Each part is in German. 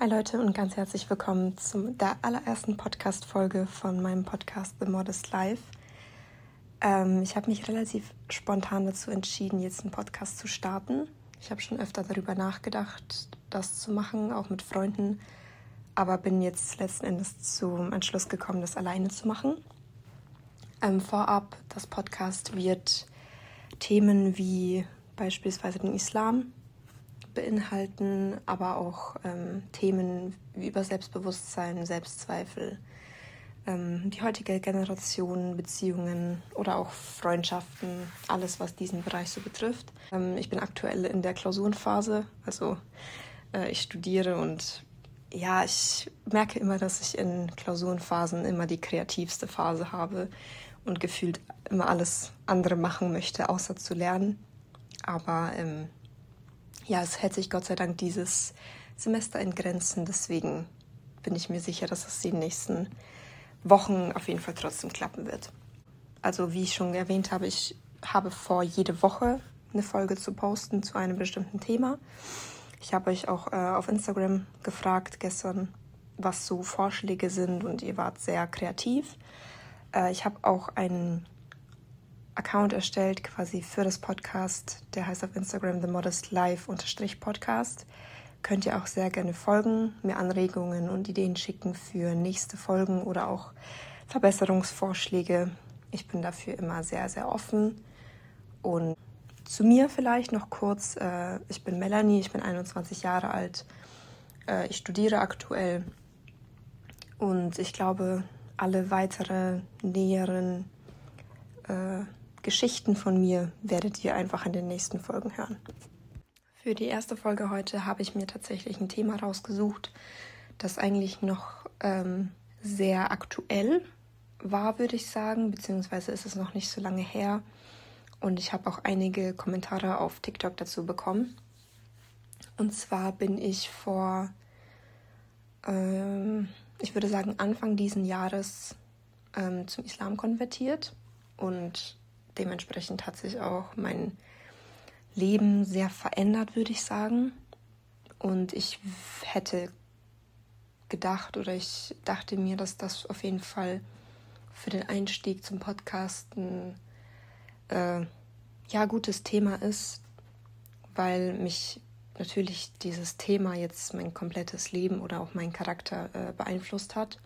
Hi Leute und ganz herzlich willkommen zu der allerersten Podcast-Folge von meinem Podcast The Modest Life. Ähm, ich habe mich relativ spontan dazu entschieden, jetzt einen Podcast zu starten. Ich habe schon öfter darüber nachgedacht, das zu machen, auch mit Freunden, aber bin jetzt letzten Endes zum Entschluss gekommen, das alleine zu machen. Ähm, vorab, das Podcast wird Themen wie beispielsweise den Islam beinhalten, aber auch ähm, Themen über Selbstbewusstsein, Selbstzweifel, ähm, die heutige Generation, Beziehungen oder auch Freundschaften, alles, was diesen Bereich so betrifft. Ähm, ich bin aktuell in der Klausurenphase, also äh, ich studiere und ja, ich merke immer, dass ich in Klausurenphasen immer die kreativste Phase habe und gefühlt immer alles andere machen möchte, außer zu lernen. Aber ähm, ja, es hält sich Gott sei Dank dieses Semester in Grenzen. Deswegen bin ich mir sicher, dass es die nächsten Wochen auf jeden Fall trotzdem klappen wird. Also wie ich schon erwähnt habe, ich habe vor, jede Woche eine Folge zu posten zu einem bestimmten Thema. Ich habe euch auch äh, auf Instagram gefragt gestern, was so Vorschläge sind und ihr wart sehr kreativ. Äh, ich habe auch einen Account erstellt, quasi für das Podcast. Der heißt auf Instagram The Modest Life Podcast. Könnt ihr auch sehr gerne folgen, mir Anregungen und Ideen schicken für nächste Folgen oder auch Verbesserungsvorschläge. Ich bin dafür immer sehr, sehr offen. Und zu mir vielleicht noch kurz. Äh, ich bin Melanie, ich bin 21 Jahre alt. Äh, ich studiere aktuell. Und ich glaube, alle weitere näheren äh, Geschichten von mir werdet ihr einfach in den nächsten Folgen hören. Für die erste Folge heute habe ich mir tatsächlich ein Thema rausgesucht, das eigentlich noch ähm, sehr aktuell war, würde ich sagen, beziehungsweise ist es noch nicht so lange her. Und ich habe auch einige Kommentare auf TikTok dazu bekommen. Und zwar bin ich vor, ähm, ich würde sagen, Anfang diesen Jahres ähm, zum Islam konvertiert. Und dementsprechend hat sich auch mein Leben sehr verändert, würde ich sagen. Und ich hätte gedacht oder ich dachte mir, dass das auf jeden Fall für den Einstieg zum Podcasten äh, ja gutes Thema ist, weil mich natürlich dieses Thema jetzt mein komplettes Leben oder auch meinen Charakter äh, beeinflusst hat.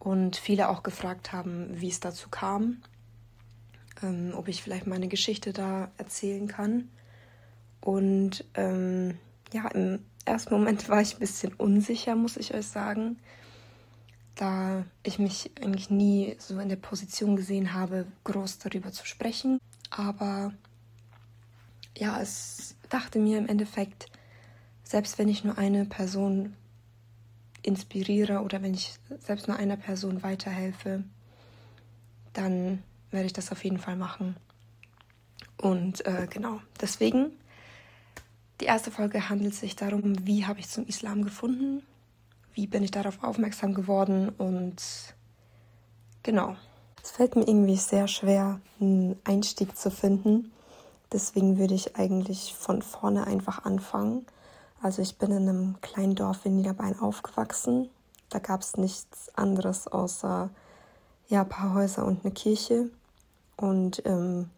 Und viele auch gefragt haben, wie es dazu kam ähm, ob ich vielleicht meine Geschichte da erzählen kann. Und ähm, ja, im ersten Moment war ich ein bisschen unsicher, muss ich euch sagen, da ich mich eigentlich nie so in der Position gesehen habe, groß darüber zu sprechen. Aber ja, es dachte mir im Endeffekt, selbst wenn ich nur eine Person inspiriere oder wenn ich selbst nur einer Person weiterhelfe, dann werde ich das auf jeden Fall machen. Und äh, genau, deswegen, die erste Folge handelt sich darum, wie habe ich zum Islam gefunden, wie bin ich darauf aufmerksam geworden und genau. Es fällt mir irgendwie sehr schwer, einen Einstieg zu finden. Deswegen würde ich eigentlich von vorne einfach anfangen. Also ich bin in einem kleinen Dorf in Niederbayern aufgewachsen. Da gab es nichts anderes außer ja, ein paar Häuser und eine Kirche und ähm,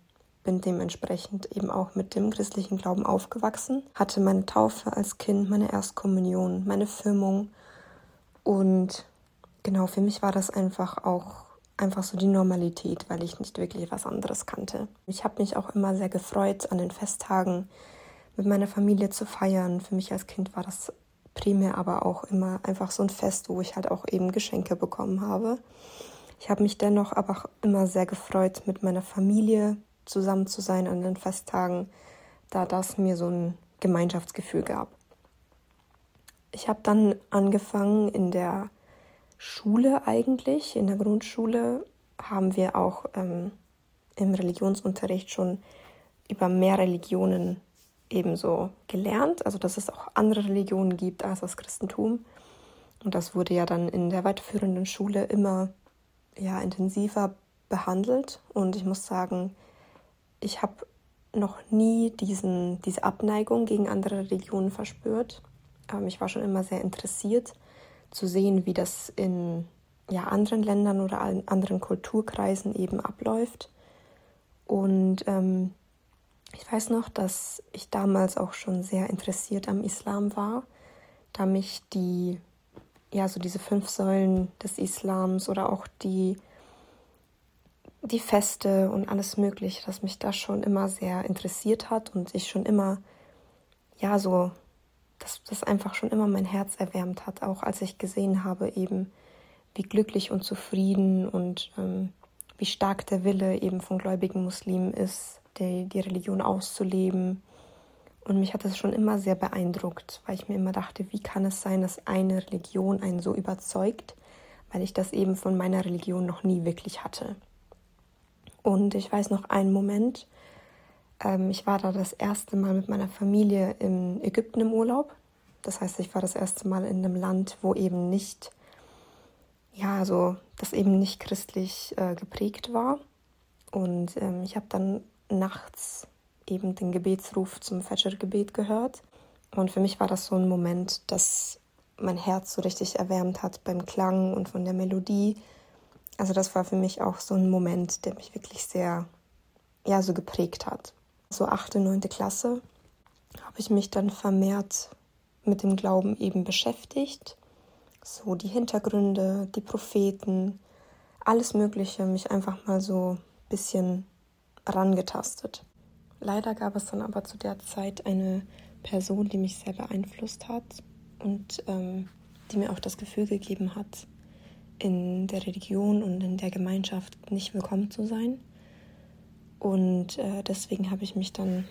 bin dementsprechend eben auch mit dem christlichen Glauben aufgewachsen, hatte meine Taufe als Kind, meine Erstkommunion, meine Firmung und genau für mich war das einfach auch einfach so die Normalität, weil ich nicht wirklich was anderes kannte. Ich habe mich auch immer sehr gefreut, an den Festtagen mit meiner Familie zu feiern. Für mich als Kind war das primär aber auch immer einfach so ein Fest, wo ich halt auch eben Geschenke bekommen habe. Ich habe mich dennoch aber auch immer sehr gefreut, mit meiner Familie zusammen zu sein an den Festtagen, da das mir so ein Gemeinschaftsgefühl gab. Ich habe dann angefangen in der Schule eigentlich, in der Grundschule haben wir auch ähm, im Religionsunterricht schon über mehr Religionen ebenso gelernt, also dass es auch andere Religionen gibt als das Christentum. Und das wurde ja dann in der weiterführenden Schule immer ja, intensiver behandelt und ich muss sagen, ich habe noch nie diesen, diese Abneigung gegen andere Religionen verspürt. Ähm, ich war schon immer sehr interessiert zu sehen, wie das in ja, anderen Ländern oder anderen Kulturkreisen eben abläuft. Und ähm, ich weiß noch, dass ich damals auch schon sehr interessiert am Islam war, da mich die, ja, so diese fünf Säulen des Islams oder auch die, die Feste und alles Mögliche, dass mich das schon immer sehr interessiert hat und ich schon immer, ja, so, dass das einfach schon immer mein Herz erwärmt hat, auch als ich gesehen habe, eben, wie glücklich und zufrieden und ähm, wie stark der Wille eben von gläubigen Muslimen ist, die, die Religion auszuleben. Und mich hat das schon immer sehr beeindruckt, weil ich mir immer dachte, wie kann es sein, dass eine Religion einen so überzeugt, weil ich das eben von meiner Religion noch nie wirklich hatte. Und ich weiß noch einen Moment, ähm, ich war da das erste Mal mit meiner Familie in Ägypten im Urlaub. Das heißt, ich war das erste Mal in einem Land, wo eben nicht ja, so, das eben nicht christlich äh, geprägt war. Und ähm, ich habe dann nachts eben den Gebetsruf zum Fajr-Gebet gehört. Und für mich war das so ein Moment, das mein Herz so richtig erwärmt hat beim Klang und von der Melodie. Also das war für mich auch so ein Moment, der mich wirklich sehr, ja, so geprägt hat. So achte, neunte Klasse habe ich mich dann vermehrt mit dem Glauben eben beschäftigt so die Hintergründe, die Propheten, alles Mögliche, mich einfach mal so ein bisschen rangetastet. Leider gab es dann aber zu der Zeit eine Person, die mich sehr beeinflusst hat und ähm, die mir auch das Gefühl gegeben hat, in der Religion und in der Gemeinschaft nicht willkommen zu sein. Und äh, deswegen habe ich mich dann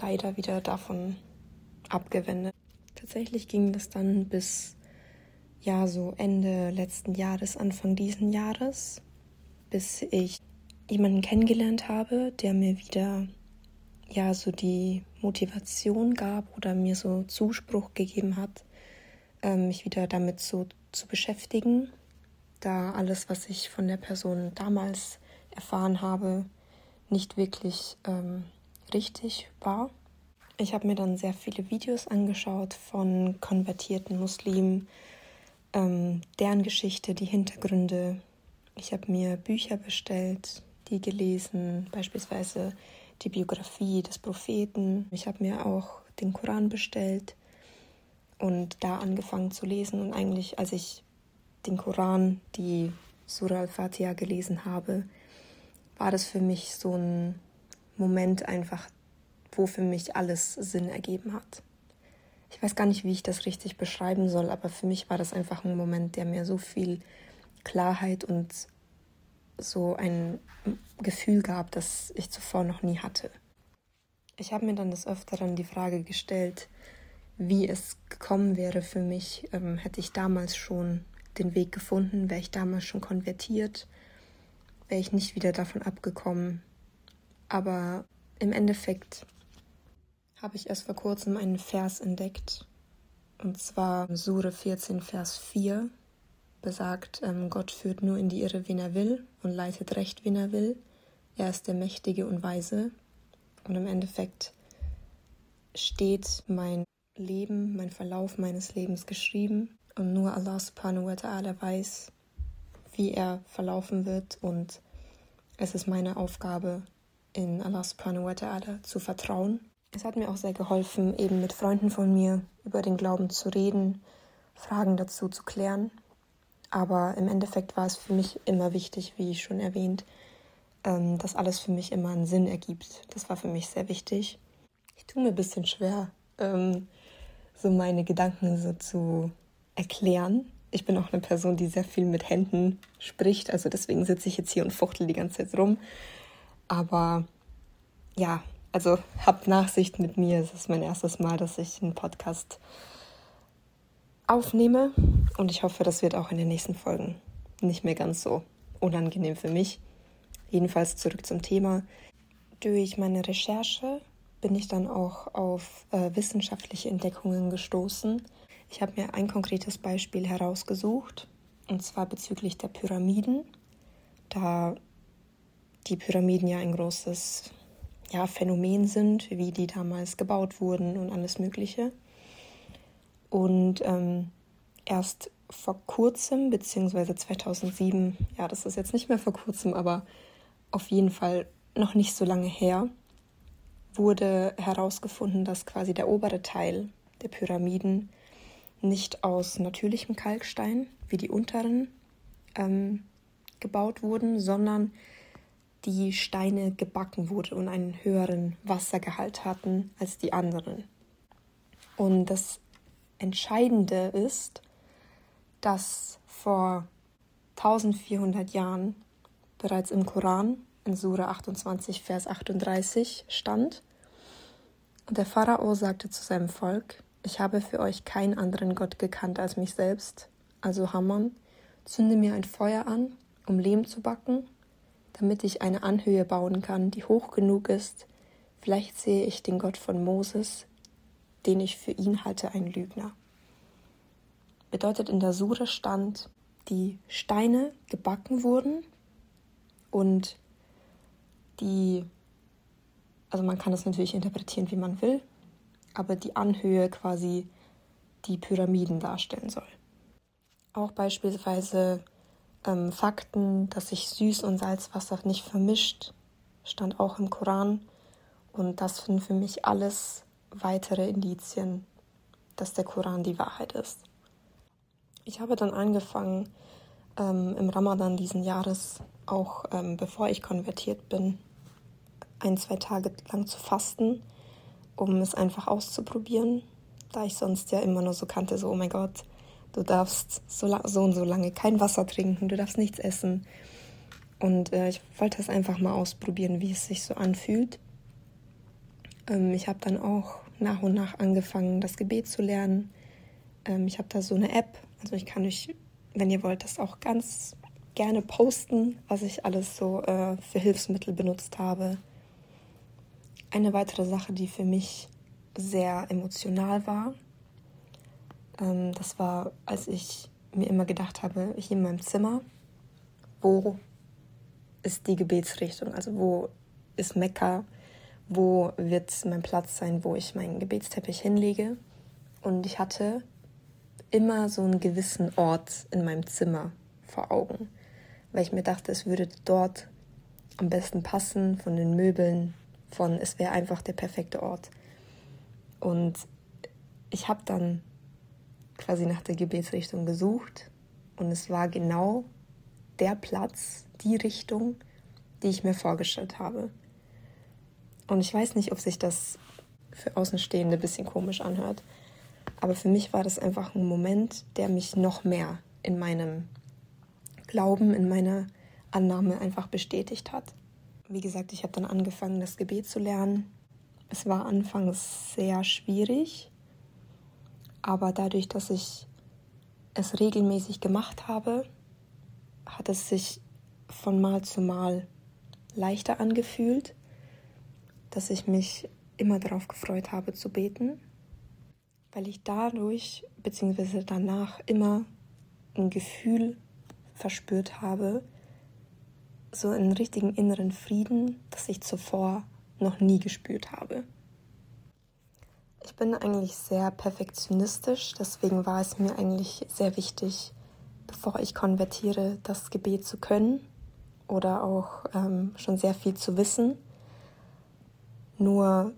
leider wieder davon abgewendet. Tatsächlich ging das dann bis ja, so Ende letzten Jahres, Anfang diesen Jahres, bis ich jemanden kennengelernt habe, der mir wieder ja so die Motivation gab oder mir so Zuspruch gegeben hat, ähm, mich wieder damit so zu beschäftigen, da alles, was ich von der Person damals erfahren habe, nicht wirklich ähm, richtig war. Ich habe mir dann sehr viele Videos angeschaut von konvertierten Muslimen, ähm, deren Geschichte, die Hintergründe. Ich habe mir Bücher bestellt, die gelesen, beispielsweise die Biografie des Propheten. Ich habe mir auch den Koran bestellt und da angefangen zu lesen. Und eigentlich, als ich den Koran, die Surah al-Fatiha gelesen habe, war das für mich so ein Moment einfach, wo für mich alles Sinn ergeben hat ich weiß gar nicht, wie ich das richtig beschreiben soll, aber für mich war das einfach ein Moment, der mir so viel Klarheit und so ein Gefühl gab, das ich zuvor noch nie hatte. Ich habe mir dann des Öfteren die Frage gestellt, wie es gekommen wäre für mich, ähm, hätte ich damals schon den Weg gefunden, wäre ich damals schon konvertiert, wäre ich nicht wieder davon abgekommen. Aber im Endeffekt habe ich erst vor kurzem einen Vers entdeckt. Und zwar Sure 14, Vers 4 besagt, ähm, Gott führt nur in die Irre, wen er will und leitet recht, wen er will. Er ist der Mächtige und Weise. Und im Endeffekt steht mein Leben, mein Verlauf meines Lebens geschrieben. Und nur Allah subhanahu wa ta'ala weiß, wie er verlaufen wird. Und es ist meine Aufgabe, in Allah subhanahu wa ta'ala zu vertrauen es hat mir auch sehr geholfen, eben mit Freunden von mir über den Glauben zu reden, Fragen dazu zu klären. Aber im Endeffekt war es für mich immer wichtig, wie schon erwähnt, ähm, dass alles für mich immer einen Sinn ergibt. Das war für mich sehr wichtig. Ich tue mir ein bisschen schwer, ähm, so meine Gedanken so zu erklären. Ich bin auch eine Person, die sehr viel mit Händen spricht, also deswegen sitze ich jetzt hier und fuchtel die ganze Zeit rum. Aber ja, also habt Nachsicht mit mir. Es ist mein erstes Mal, dass ich einen Podcast aufnehme und ich hoffe, das wird auch in den nächsten Folgen nicht mehr ganz so unangenehm für mich. Jedenfalls zurück zum Thema. Durch meine Recherche bin ich dann auch auf äh, wissenschaftliche Entdeckungen gestoßen. Ich habe mir ein konkretes Beispiel herausgesucht, und zwar bezüglich der Pyramiden, da die Pyramiden ja ein großes ja, Phänomen sind, wie die damals gebaut wurden und alles Mögliche. Und ähm, erst vor kurzem, beziehungsweise 2007, ja, das ist jetzt nicht mehr vor kurzem, aber auf jeden Fall noch nicht so lange her, wurde herausgefunden, dass quasi der obere Teil der Pyramiden nicht aus natürlichem Kalkstein wie die unteren ähm, gebaut wurden, sondern die Steine gebacken wurden und einen höheren Wassergehalt hatten als die anderen. Und das Entscheidende ist, dass vor 1400 Jahren bereits im Koran in Sura 28, Vers 38 stand, und der Pharao sagte zu seinem Volk, ich habe für euch keinen anderen Gott gekannt als mich selbst, also Hammon, zünde mir ein Feuer an, um Lehm zu backen, damit ich eine Anhöhe bauen kann, die hoch genug ist. Vielleicht sehe ich den Gott von Moses, den ich für ihn halte, ein Lügner. Bedeutet in der Sure stand, die Steine gebacken wurden und die, also man kann das natürlich interpretieren, wie man will, aber die Anhöhe quasi die Pyramiden darstellen soll. Auch beispielsweise ähm, Fakten, dass sich Süß- und Salzwasser nicht vermischt, stand auch im Koran. Und das sind für mich alles weitere Indizien, dass der Koran die Wahrheit ist. Ich habe dann angefangen, ähm, im Ramadan diesen Jahres, auch ähm, bevor ich konvertiert bin, ein, zwei Tage lang zu fasten, um es einfach auszuprobieren, da ich sonst ja immer nur so kannte, so, oh mein Gott, du darfst so, so und so lange kein Wasser trinken, du darfst nichts essen. Und äh, ich wollte es einfach mal ausprobieren, wie es sich so anfühlt. Ähm, ich habe dann auch nach und nach angefangen, das Gebet zu lernen. Ähm, ich habe da so eine App, also ich kann euch, wenn ihr wollt, das auch ganz gerne posten, was ich alles so äh, für Hilfsmittel benutzt habe. Eine weitere Sache, die für mich sehr emotional war, ähm, das war, als ich mir immer gedacht habe, hier in meinem Zimmer, wo ist die Gebetsrichtung? Also wo ist Mekka? Wo wird mein Platz sein, wo ich meinen Gebetsteppich hinlege? Und ich hatte immer so einen gewissen Ort in meinem Zimmer vor Augen, weil ich mir dachte, es würde dort am besten passen von den Möbeln, von es wäre einfach der perfekte Ort. Und ich habe dann quasi nach der Gebetsrichtung gesucht und es war genau der Platz, die Richtung, die ich mir vorgestellt habe. Und ich weiß nicht, ob sich das für Außenstehende ein bisschen komisch anhört, aber für mich war das einfach ein Moment, der mich noch mehr in meinem Glauben, in meiner Annahme einfach bestätigt hat. Wie gesagt, ich habe dann angefangen, das Gebet zu lernen. Es war anfangs sehr schwierig, aber dadurch, dass ich es regelmäßig gemacht habe, hat es sich von Mal zu Mal leichter angefühlt, dass ich mich immer darauf gefreut habe zu beten, weil ich dadurch bzw. danach immer ein Gefühl verspürt habe, so einen richtigen inneren Frieden, das ich zuvor noch nie gespürt habe. Ich bin eigentlich sehr perfektionistisch, deswegen war es mir eigentlich sehr wichtig, bevor ich konvertiere, das Gebet zu können oder auch ähm, schon sehr viel zu wissen. Nur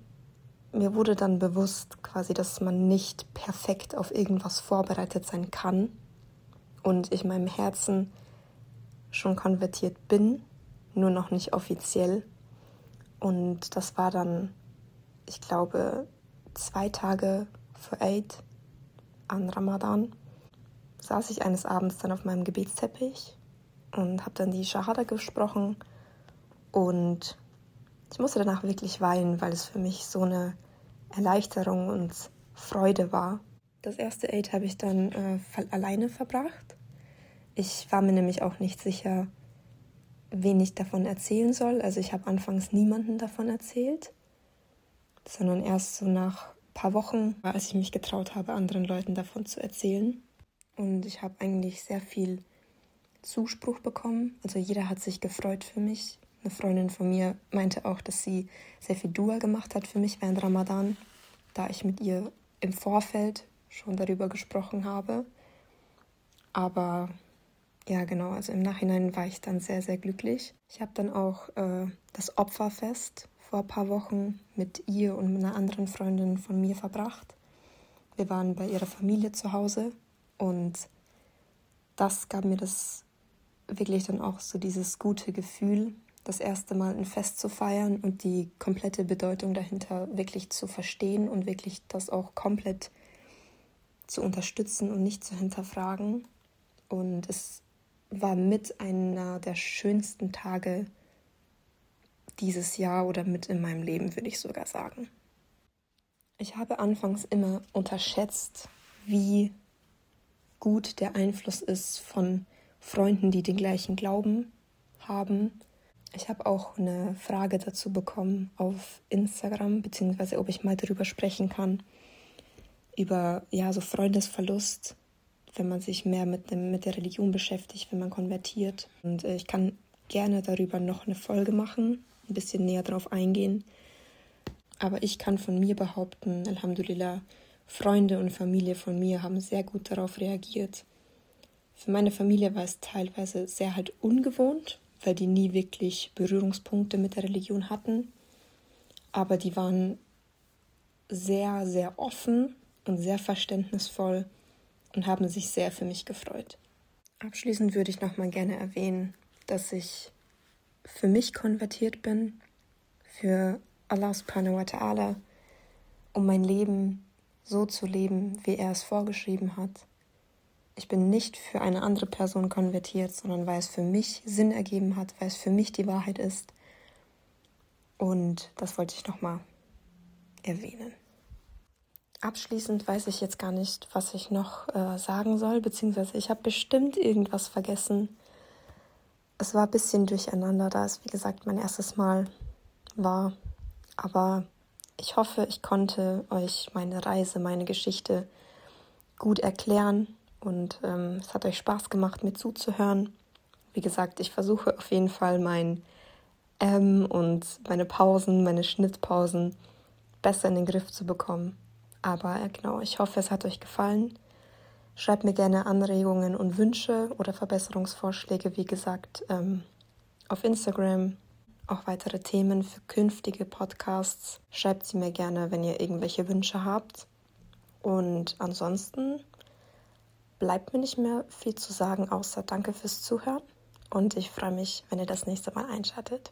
mir wurde dann bewusst quasi, dass man nicht perfekt auf irgendwas vorbereitet sein kann und ich meinem Herzen schon konvertiert bin, nur noch nicht offiziell. Und das war dann, ich glaube, zwei Tage vor Eid an Ramadan saß ich eines Abends dann auf meinem Gebetsteppich und habe dann die Shahada gesprochen und ich musste danach wirklich weinen, weil es für mich so eine Erleichterung und Freude war. Das erste Eid habe ich dann äh, alleine verbracht. Ich war mir nämlich auch nicht sicher, wen ich davon erzählen soll. Also ich habe anfangs niemanden davon erzählt sondern erst so nach ein paar Wochen, als ich mich getraut habe, anderen Leuten davon zu erzählen. Und ich habe eigentlich sehr viel Zuspruch bekommen. Also jeder hat sich gefreut für mich. Eine Freundin von mir meinte auch, dass sie sehr viel Dua gemacht hat für mich während Ramadan, da ich mit ihr im Vorfeld schon darüber gesprochen habe. Aber ja, genau, also im Nachhinein war ich dann sehr, sehr glücklich. Ich habe dann auch äh, das Opferfest vor ein paar Wochen mit ihr und einer anderen Freundin von mir verbracht. Wir waren bei ihrer Familie zu Hause und das gab mir das wirklich dann auch so dieses gute Gefühl, das erste Mal ein Fest zu feiern und die komplette Bedeutung dahinter wirklich zu verstehen und wirklich das auch komplett zu unterstützen und nicht zu hinterfragen. Und es war mit einer der schönsten Tage dieses Jahr oder mit in meinem Leben, würde ich sogar sagen. Ich habe anfangs immer unterschätzt, wie gut der Einfluss ist von Freunden, die den gleichen Glauben haben ich habe auch eine Frage dazu bekommen auf Instagram, beziehungsweise ob ich mal darüber sprechen kann, über ja, so Freundesverlust, wenn man sich mehr mit, dem, mit der Religion beschäftigt, wenn man konvertiert. Und äh, ich kann gerne darüber noch eine Folge machen, ein bisschen näher drauf eingehen. Aber ich kann von mir behaupten, Alhamdulillah, Freunde und Familie von mir haben sehr gut darauf reagiert. Für meine Familie war es teilweise sehr halt ungewohnt, weil die nie wirklich Berührungspunkte mit der Religion hatten. Aber die waren sehr, sehr offen und sehr verständnisvoll und haben sich sehr für mich gefreut. Abschließend würde ich nochmal gerne erwähnen, dass ich für mich konvertiert bin, für Allah subhanahu wa ta'ala, um mein Leben so zu leben, wie er es vorgeschrieben hat ich bin nicht für eine andere Person konvertiert, sondern weil es für mich Sinn ergeben hat, weil es für mich die Wahrheit ist. Und das wollte ich nochmal erwähnen. Abschließend weiß ich jetzt gar nicht, was ich noch äh, sagen soll, beziehungsweise ich habe bestimmt irgendwas vergessen. Es war ein bisschen durcheinander, da es wie gesagt mein erstes Mal war. Aber ich hoffe, ich konnte euch meine Reise, meine Geschichte gut erklären und ähm, es hat euch Spaß gemacht, mir zuzuhören. Wie gesagt, ich versuche auf jeden Fall mein M und meine Pausen, meine Schnittpausen besser in den Griff zu bekommen. Aber äh, genau, ich hoffe, es hat euch gefallen. Schreibt mir gerne Anregungen und Wünsche oder Verbesserungsvorschläge, wie gesagt, ähm, auf Instagram. Auch weitere Themen für künftige Podcasts. Schreibt sie mir gerne, wenn ihr irgendwelche Wünsche habt. Und ansonsten bleibt mir nicht mehr viel zu sagen, außer danke fürs Zuhören und ich freue mich, wenn ihr das nächste Mal einschaltet.